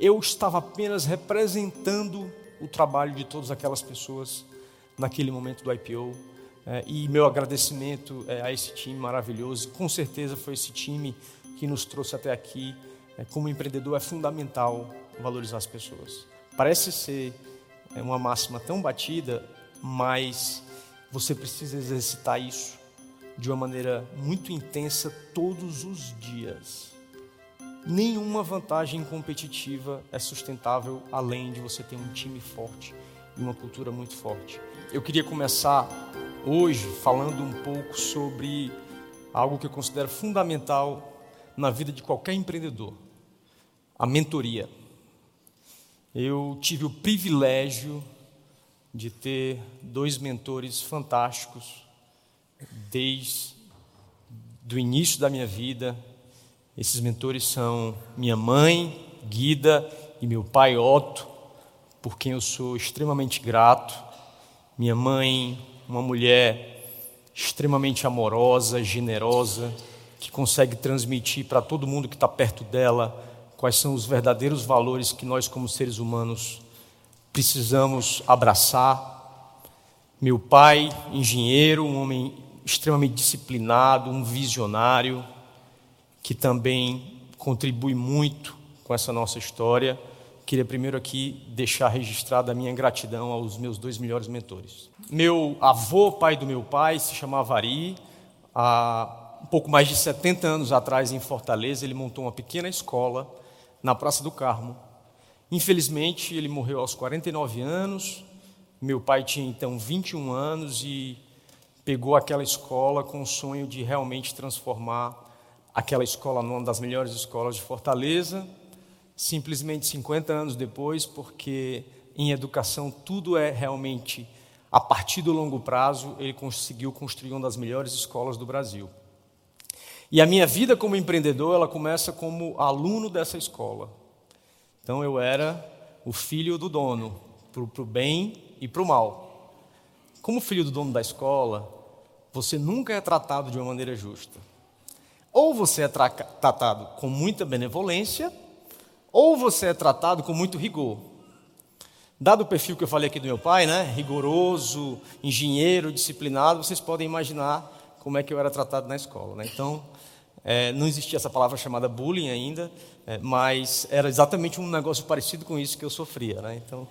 eu estava apenas representando o trabalho de todas aquelas pessoas naquele momento do IPO. É, e meu agradecimento é, a esse time maravilhoso. Com certeza foi esse time que nos trouxe até aqui. É, como empreendedor, é fundamental valorizar as pessoas. Parece ser uma máxima tão batida, mas você precisa exercitar isso de uma maneira muito intensa todos os dias. Nenhuma vantagem competitiva é sustentável além de você ter um time forte e uma cultura muito forte. Eu queria começar hoje falando um pouco sobre algo que eu considero fundamental na vida de qualquer empreendedor: a mentoria. Eu tive o privilégio de ter dois mentores fantásticos desde do início da minha vida. Esses mentores são minha mãe, Guida, e meu pai, Otto, por quem eu sou extremamente grato. Minha mãe, uma mulher extremamente amorosa, generosa, que consegue transmitir para todo mundo que está perto dela quais são os verdadeiros valores que nós, como seres humanos, precisamos abraçar. Meu pai, engenheiro, um homem extremamente disciplinado, um visionário, que também contribui muito com essa nossa história. Queria primeiro aqui deixar registrada a minha gratidão aos meus dois melhores mentores. Meu avô, pai do meu pai, se chamava Ari. Há um pouco mais de 70 anos atrás, em Fortaleza, ele montou uma pequena escola na Praça do Carmo. Infelizmente, ele morreu aos 49 anos. Meu pai tinha então 21 anos e pegou aquela escola com o sonho de realmente transformar aquela escola numa das melhores escolas de Fortaleza. Simplesmente 50 anos depois, porque em educação tudo é realmente a partir do longo prazo, ele conseguiu construir uma das melhores escolas do Brasil. E a minha vida como empreendedor, ela começa como aluno dessa escola. Então eu era o filho do dono, para o bem e para o mal. Como filho do dono da escola, você nunca é tratado de uma maneira justa. Ou você é tra tratado com muita benevolência, ou você é tratado com muito rigor. Dado o perfil que eu falei aqui do meu pai, né, rigoroso, engenheiro, disciplinado, vocês podem imaginar como é que eu era tratado na escola. Né? Então, é, não existia essa palavra chamada bullying ainda, é, mas era exatamente um negócio parecido com isso que eu sofria. Né? Então,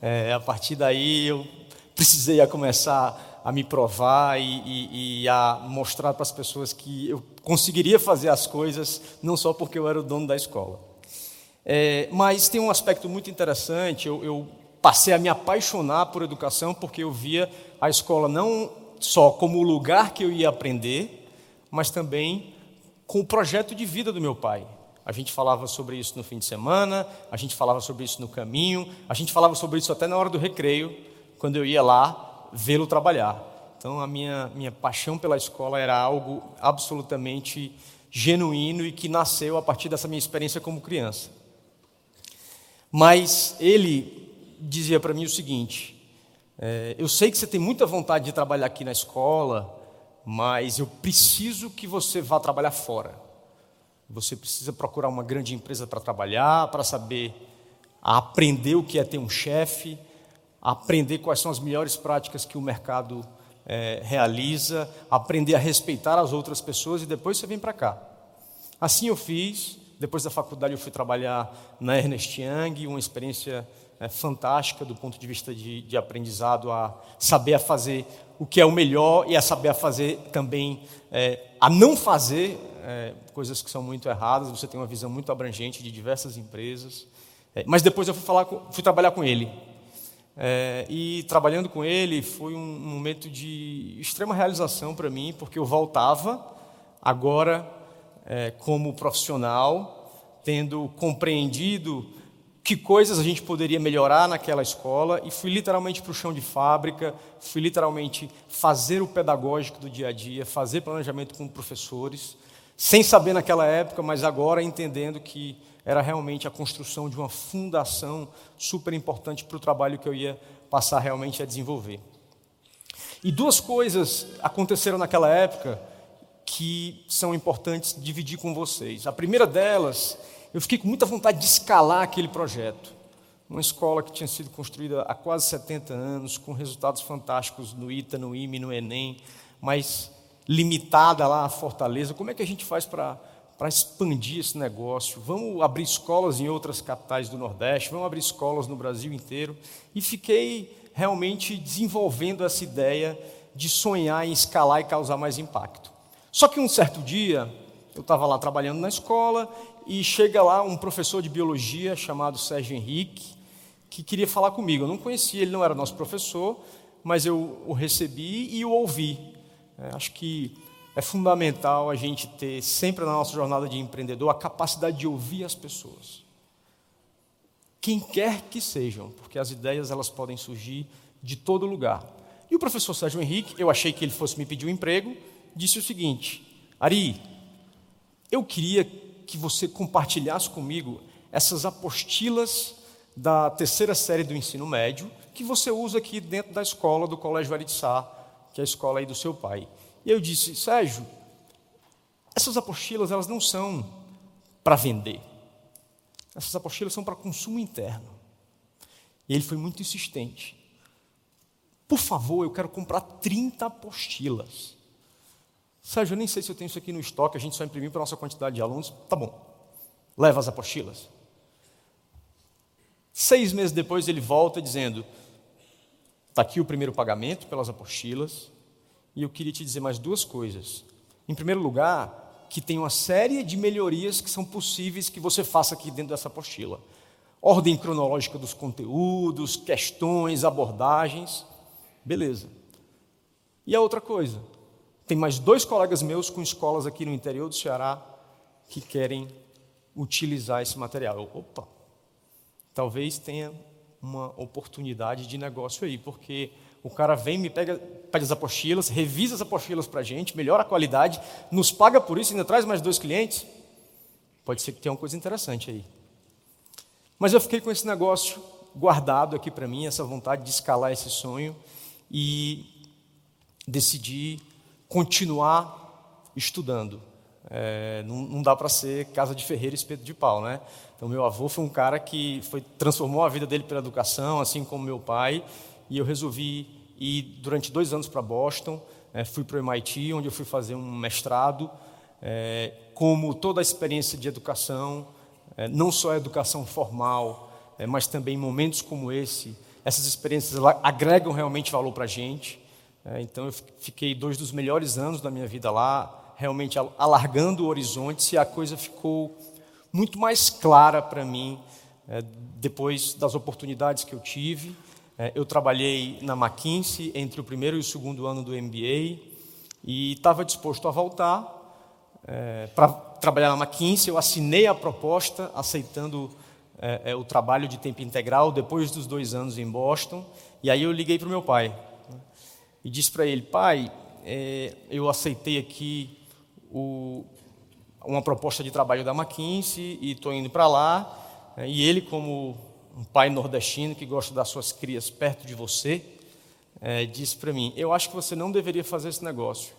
é, a partir daí eu precisei a começar a me provar e, e, e a mostrar para as pessoas que eu conseguiria fazer as coisas não só porque eu era o dono da escola. É, mas tem um aspecto muito interessante. Eu, eu passei a me apaixonar por educação porque eu via a escola não só como o lugar que eu ia aprender, mas também com o projeto de vida do meu pai. A gente falava sobre isso no fim de semana, a gente falava sobre isso no caminho, a gente falava sobre isso até na hora do recreio, quando eu ia lá vê-lo trabalhar. Então a minha, minha paixão pela escola era algo absolutamente genuíno e que nasceu a partir dessa minha experiência como criança. Mas ele dizia para mim o seguinte: é, eu sei que você tem muita vontade de trabalhar aqui na escola, mas eu preciso que você vá trabalhar fora. Você precisa procurar uma grande empresa para trabalhar, para saber aprender o que é ter um chefe, aprender quais são as melhores práticas que o mercado é, realiza, aprender a respeitar as outras pessoas e depois você vem para cá. Assim eu fiz. Depois da faculdade eu fui trabalhar na Ernest Young, uma experiência é, fantástica do ponto de vista de, de aprendizado a saber a fazer o que é o melhor e a saber a fazer também é, a não fazer é, coisas que são muito erradas. Você tem uma visão muito abrangente de diversas empresas. É, mas depois eu fui, falar fui trabalhar com ele. É, e trabalhando com ele foi um momento de extrema realização para mim, porque eu voltava agora é, como profissional, tendo compreendido que coisas a gente poderia melhorar naquela escola e fui literalmente para o chão de fábrica, fui literalmente fazer o pedagógico do dia a dia, fazer planejamento com professores, sem saber naquela época, mas agora entendendo que era realmente a construção de uma fundação super importante para o trabalho que eu ia passar realmente a desenvolver. E duas coisas aconteceram naquela época que são importantes dividir com vocês. A primeira delas eu fiquei com muita vontade de escalar aquele projeto. Uma escola que tinha sido construída há quase 70 anos, com resultados fantásticos no ITA, no IME, no ENEM, mas limitada lá a Fortaleza. Como é que a gente faz para para expandir esse negócio. Vamos abrir escolas em outras capitais do Nordeste, vamos abrir escolas no Brasil inteiro. E fiquei realmente desenvolvendo essa ideia de sonhar em escalar e causar mais impacto. Só que um certo dia, eu estava lá trabalhando na escola e chega lá um professor de biologia chamado Sérgio Henrique, que queria falar comigo. Eu não conhecia, ele não era nosso professor, mas eu o recebi e o ouvi. É, acho que é fundamental a gente ter sempre na nossa jornada de empreendedor a capacidade de ouvir as pessoas. Quem quer que sejam, porque as ideias elas podem surgir de todo lugar. E o professor Sérgio Henrique, eu achei que ele fosse me pedir um emprego, disse o seguinte: Ari, eu queria que você compartilhasse comigo essas apostilas da terceira série do ensino médio que você usa aqui dentro da escola do Colégio Varitsá, que é a escola aí do seu pai. E eu disse, Sérgio, essas apostilas elas não são para vender. Essas apostilas são para consumo interno. E ele foi muito insistente. Por favor, eu quero comprar 30 apostilas. Sérgio, eu nem sei se eu tenho isso aqui no estoque, a gente só imprimiu para a nossa quantidade de alunos. Tá bom, leva as apostilas. Seis meses depois ele volta dizendo: está aqui o primeiro pagamento pelas apostilas, e eu queria te dizer mais duas coisas. Em primeiro lugar, que tem uma série de melhorias que são possíveis que você faça aqui dentro dessa apostila. Ordem cronológica dos conteúdos, questões, abordagens. Beleza. E a outra coisa, tem mais dois colegas meus com escolas aqui no interior do Ceará que querem utilizar esse material. opa, talvez tenha uma oportunidade de negócio aí, porque o cara vem, me pega, pega as apostilas, revisa as apostilas para a gente, melhora a qualidade, nos paga por isso e ainda traz mais dois clientes. Pode ser que tenha uma coisa interessante aí. Mas eu fiquei com esse negócio guardado aqui para mim, essa vontade de escalar esse sonho e decidi continuar estudando. É, não, não, dá para ser casa de ferreiro e espeto de pau, né? Então, meu avô foi um cara que foi, transformou a vida dele pela educação, assim como meu pai, e eu resolvi ir durante dois anos para Boston. É, fui para o MIT, onde eu fui fazer um mestrado. É, como toda a experiência de educação, é, não só a educação formal, é, mas também momentos como esse, essas experiências agregam realmente valor para a gente. É, então, eu fiquei dois dos melhores anos da minha vida lá, realmente alargando o horizonte, e a coisa ficou muito mais clara para mim depois das oportunidades que eu tive eu trabalhei na McKinsey entre o primeiro e o segundo ano do MBA e estava disposto a voltar é, para trabalhar na McKinsey. Eu assinei a proposta aceitando é, é, o trabalho de tempo integral depois dos dois anos em Boston. E aí eu liguei para o meu pai né, e disse para ele: Pai, é, eu aceitei aqui o, uma proposta de trabalho da McKinsey e estou indo para lá. É, e ele, como um pai nordestino que gosta das suas crias perto de você, é, disse para mim: Eu acho que você não deveria fazer esse negócio.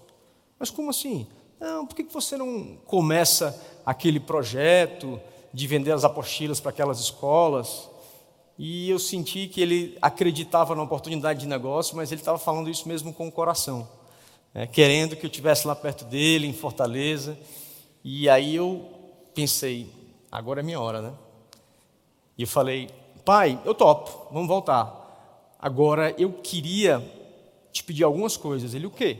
Mas como assim? Não, por que você não começa aquele projeto de vender as apostilas para aquelas escolas? E eu senti que ele acreditava na oportunidade de negócio, mas ele estava falando isso mesmo com o coração, né? querendo que eu estivesse lá perto dele, em Fortaleza. E aí eu pensei: agora é minha hora, né? E eu falei: Pai, eu topo, vamos voltar. Agora eu queria te pedir algumas coisas. Ele, o quê?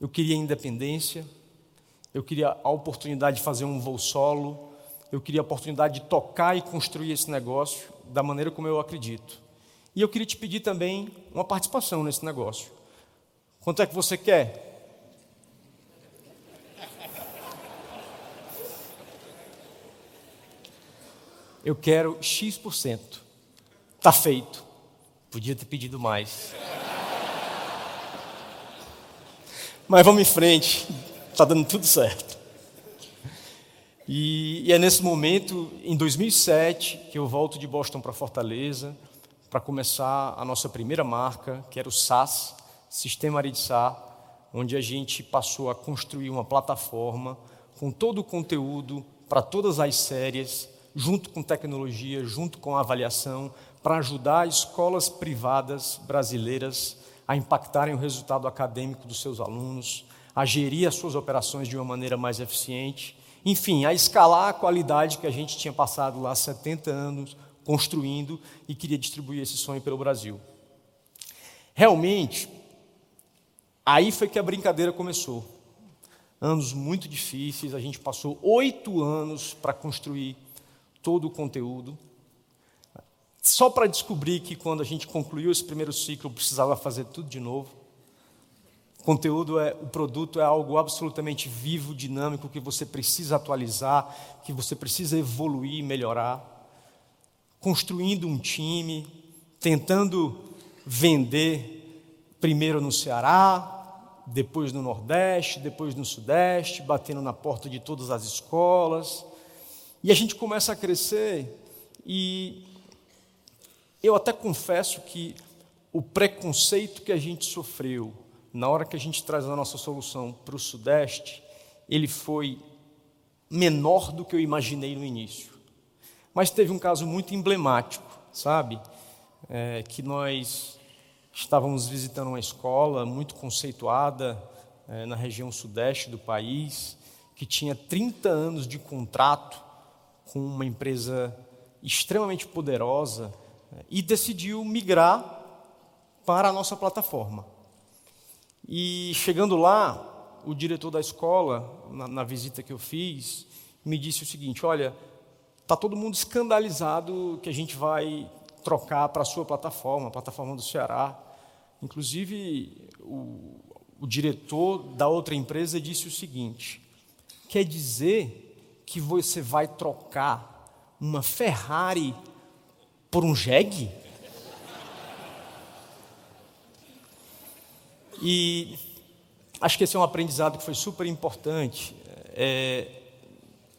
Eu queria independência, eu queria a oportunidade de fazer um voo solo, eu queria a oportunidade de tocar e construir esse negócio da maneira como eu acredito. E eu queria te pedir também uma participação nesse negócio. Quanto é que você quer? Eu quero X%. Está feito. Podia ter pedido mais. Mas vamos em frente, está dando tudo certo. E, e, é nesse momento, em 2007, que eu volto de Boston para Fortaleza para começar a nossa primeira marca, que era o SAS, Sistema Aridsá, onde a gente passou a construir uma plataforma com todo o conteúdo para todas as séries, junto com tecnologia, junto com avaliação, para ajudar escolas privadas brasileiras a impactarem o resultado acadêmico dos seus alunos, a gerir as suas operações de uma maneira mais eficiente, enfim, a escalar a qualidade que a gente tinha passado lá 70 anos construindo e queria distribuir esse sonho pelo Brasil. Realmente, aí foi que a brincadeira começou. Anos muito difíceis, a gente passou oito anos para construir todo o conteúdo. Só para descobrir que quando a gente concluiu esse primeiro ciclo, precisava fazer tudo de novo. O conteúdo é, o produto é algo absolutamente vivo, dinâmico, que você precisa atualizar, que você precisa evoluir e melhorar. Construindo um time, tentando vender primeiro no Ceará, depois no Nordeste, depois no Sudeste, batendo na porta de todas as escolas. E a gente começa a crescer e eu até confesso que o preconceito que a gente sofreu na hora que a gente traz a nossa solução para o Sudeste, ele foi menor do que eu imaginei no início. Mas teve um caso muito emblemático, sabe? É, que nós estávamos visitando uma escola muito conceituada é, na região sudeste do país, que tinha 30 anos de contrato com uma empresa extremamente poderosa é, e decidiu migrar para a nossa plataforma. E chegando lá, o diretor da escola, na, na visita que eu fiz, me disse o seguinte: Olha, está todo mundo escandalizado que a gente vai trocar para a sua plataforma, a plataforma do Ceará. Inclusive, o, o diretor da outra empresa disse o seguinte: quer dizer que você vai trocar uma Ferrari por um jegue? E acho que esse é um aprendizado que foi super importante. É,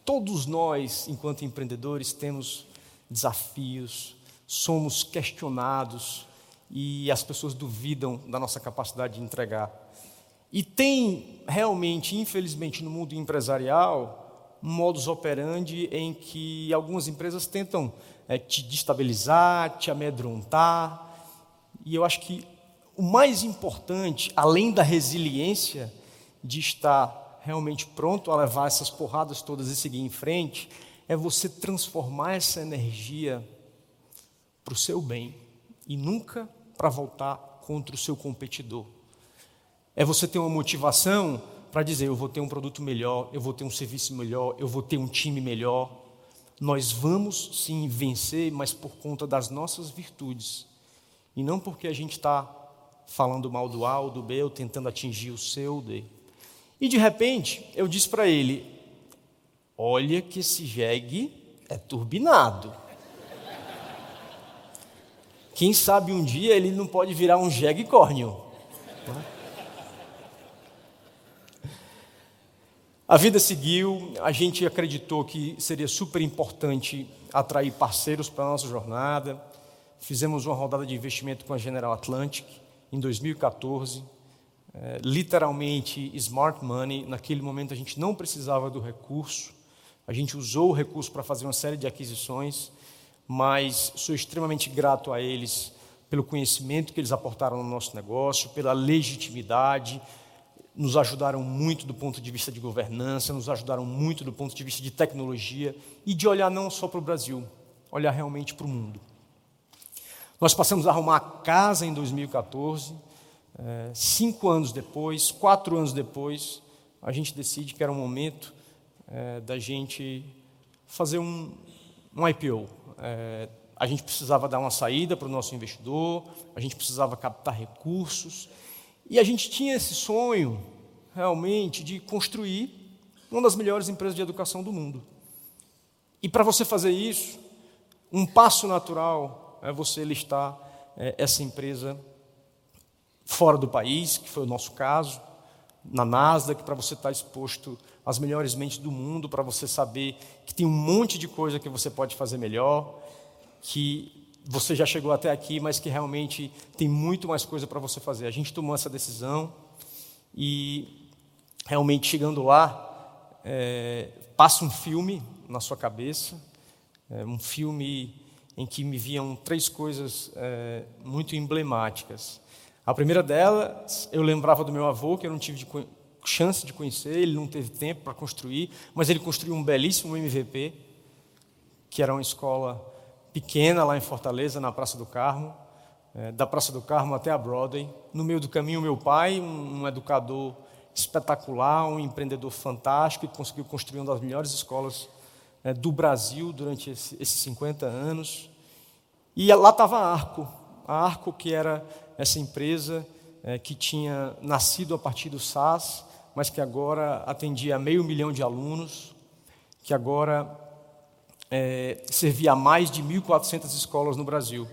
todos nós, enquanto empreendedores, temos desafios, somos questionados e as pessoas duvidam da nossa capacidade de entregar. E tem realmente, infelizmente, no mundo empresarial, modus operandi em que algumas empresas tentam é, te destabilizar, te amedrontar. E eu acho que o mais importante, além da resiliência de estar realmente pronto a levar essas porradas todas e seguir em frente, é você transformar essa energia para o seu bem e nunca para voltar contra o seu competidor. É você ter uma motivação para dizer: eu vou ter um produto melhor, eu vou ter um serviço melhor, eu vou ter um time melhor. Nós vamos sim vencer, mas por conta das nossas virtudes e não porque a gente está falando mal do A ou do B, ou tentando atingir o C ou D. E de repente, eu disse para ele: Olha que esse jegue é turbinado. Quem sabe um dia ele não pode virar um jegue córneo. A vida seguiu, a gente acreditou que seria super importante atrair parceiros para a nossa jornada. Fizemos uma rodada de investimento com a General Atlantic em 2014. É, literalmente smart money. Naquele momento a gente não precisava do recurso, a gente usou o recurso para fazer uma série de aquisições, mas sou extremamente grato a eles pelo conhecimento que eles aportaram no nosso negócio, pela legitimidade, nos ajudaram muito do ponto de vista de governança, nos ajudaram muito do ponto de vista de tecnologia e de olhar não só para o Brasil, olhar realmente para o mundo. Nós passamos a arrumar a casa em 2014. É, cinco anos depois, quatro anos depois, a gente decide que era o momento é, da gente fazer um, um IPO. É, a gente precisava dar uma saída para o nosso investidor, a gente precisava captar recursos, e a gente tinha esse sonho, realmente, de construir uma das melhores empresas de educação do mundo. E para você fazer isso, um passo natural é você listar é, essa empresa fora do país, que foi o nosso caso, na Nasdaq, para você estar exposto às melhores mentes do mundo, para você saber que tem um monte de coisa que você pode fazer melhor, que você já chegou até aqui, mas que realmente tem muito mais coisa para você fazer. A gente tomou essa decisão e realmente chegando lá, é, passa um filme na sua cabeça, é, um filme em que me viam três coisas é, muito emblemáticas. A primeira delas, eu lembrava do meu avô, que eu não tive de chance de conhecer, ele não teve tempo para construir, mas ele construiu um belíssimo MVP, que era uma escola pequena lá em Fortaleza, na Praça do Carmo, é, da Praça do Carmo até a Broadway. No meio do caminho, meu pai, um, um educador espetacular, um empreendedor fantástico, que conseguiu construir uma das melhores escolas é, do Brasil durante esse, esses 50 anos. E lá estava a Arco, a Arco que era essa empresa é, que tinha nascido a partir do SAS, mas que agora atendia meio milhão de alunos, que agora é, servia a mais de 1.400 escolas no Brasil.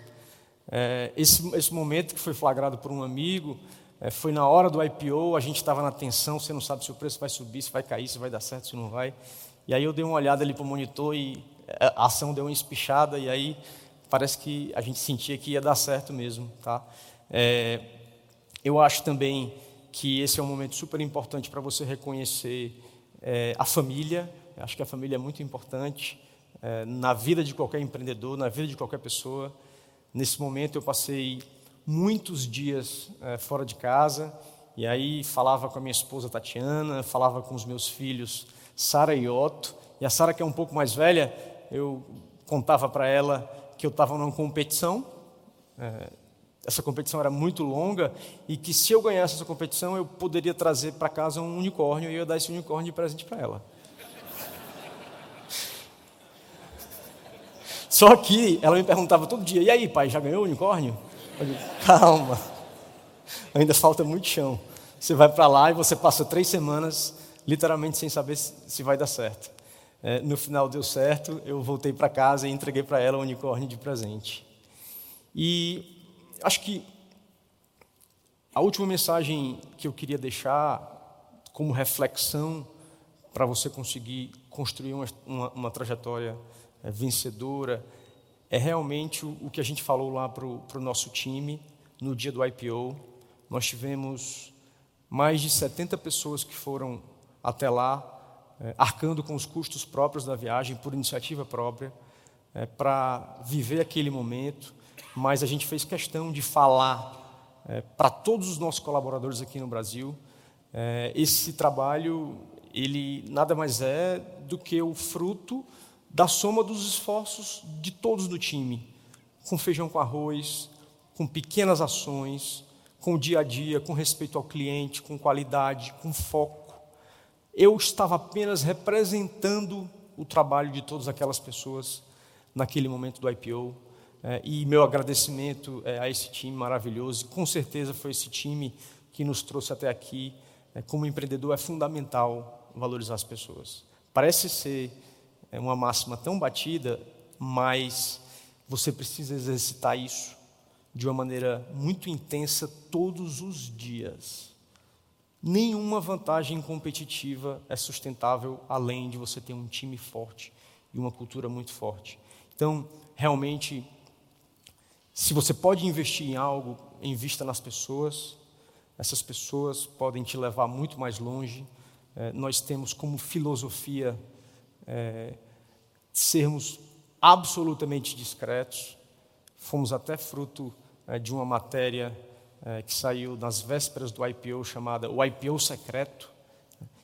É, esse, esse momento que foi flagrado por um amigo é, foi na hora do IPO, a gente estava na tensão, você não sabe se o preço vai subir, se vai cair, se vai dar certo, se não vai. E aí eu dei uma olhada ali para o monitor e a ação deu uma espichada e aí parece que a gente sentia que ia dar certo mesmo, tá? É, eu acho também que esse é um momento super importante para você reconhecer é, a família. Eu acho que a família é muito importante é, na vida de qualquer empreendedor, na vida de qualquer pessoa. Nesse momento eu passei muitos dias é, fora de casa e aí falava com a minha esposa Tatiana, falava com os meus filhos Sara e Otto. E a Sara, que é um pouco mais velha, eu contava para ela que eu estava numa competição. É, essa competição era muito longa e que se eu ganhasse essa competição eu poderia trazer para casa um unicórnio e eu ia dar esse unicórnio de presente para ela. Só que ela me perguntava todo dia: e aí, pai, já ganhou o unicórnio? Eu digo, calma, ainda falta muito chão. Você vai para lá e você passa três semanas literalmente sem saber se vai dar certo. É, no final deu certo, eu voltei para casa e entreguei para ela o unicórnio de presente. E acho que a última mensagem que eu queria deixar como reflexão para você conseguir construir uma, uma, uma trajetória é, vencedora é realmente o, que a gente falou lá para o nosso time no dia do IPO. Nós tivemos mais de 70 pessoas que foram até lá, é, arcando com os custos próprios da viagem, por iniciativa própria, é, para viver aquele momento mas a gente fez questão de falar é, para todos os nossos colaboradores aqui no Brasil. É, esse trabalho, ele nada mais é do que o fruto da soma dos esforços de todos do time, com feijão com arroz, com pequenas ações, com o dia a dia, com respeito ao cliente, com qualidade, com foco. Eu estava apenas representando o trabalho de todas aquelas pessoas naquele momento do IPO. É, e meu agradecimento é, a esse time maravilhoso. Com certeza foi esse time que nos trouxe até aqui. É, como empreendedor, é fundamental valorizar as pessoas. Parece ser é, uma máxima tão batida, mas você precisa exercitar isso de uma maneira muito intensa todos os dias. Nenhuma vantagem competitiva é sustentável além de você ter um time forte e uma cultura muito forte. Então, realmente, se você pode investir em algo, invista nas pessoas. Essas pessoas podem te levar muito mais longe. É, nós temos como filosofia é, sermos absolutamente discretos. Fomos até fruto é, de uma matéria é, que saiu nas vésperas do IPO chamada O IPO Secreto.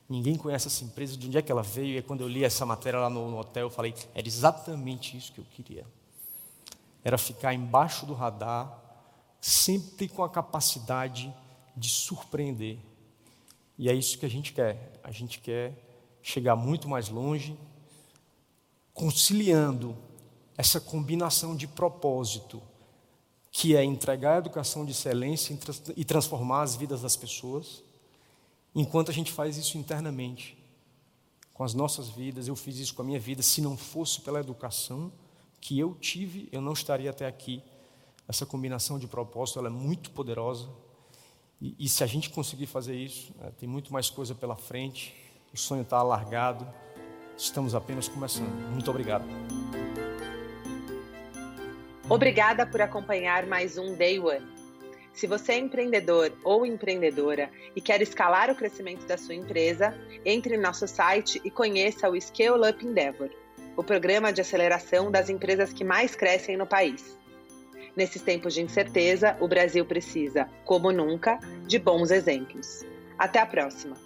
Ninguém conhece essa empresa, de onde é que ela veio. E quando eu li essa matéria lá no, no hotel, eu falei: era exatamente isso que eu queria era ficar embaixo do radar, sempre com a capacidade de surpreender. E é isso que a gente quer. A gente quer chegar muito mais longe, conciliando essa combinação de propósito, que é entregar a educação de excelência e transformar as vidas das pessoas, enquanto a gente faz isso internamente, com as nossas vidas. Eu fiz isso com a minha vida, se não fosse pela educação que eu tive, eu não estaria até aqui. Essa combinação de propósito ela é muito poderosa. E, e se a gente conseguir fazer isso, né, tem muito mais coisa pela frente. O sonho está alargado. Estamos apenas começando. Muito obrigado. Obrigada por acompanhar mais um Day One. Se você é empreendedor ou empreendedora e quer escalar o crescimento da sua empresa, entre em nosso site e conheça o Scale Up Endeavor, o programa de aceleração das empresas que mais crescem no país. Nesses tempos de incerteza, o Brasil precisa, como nunca, de bons exemplos. Até a próxima!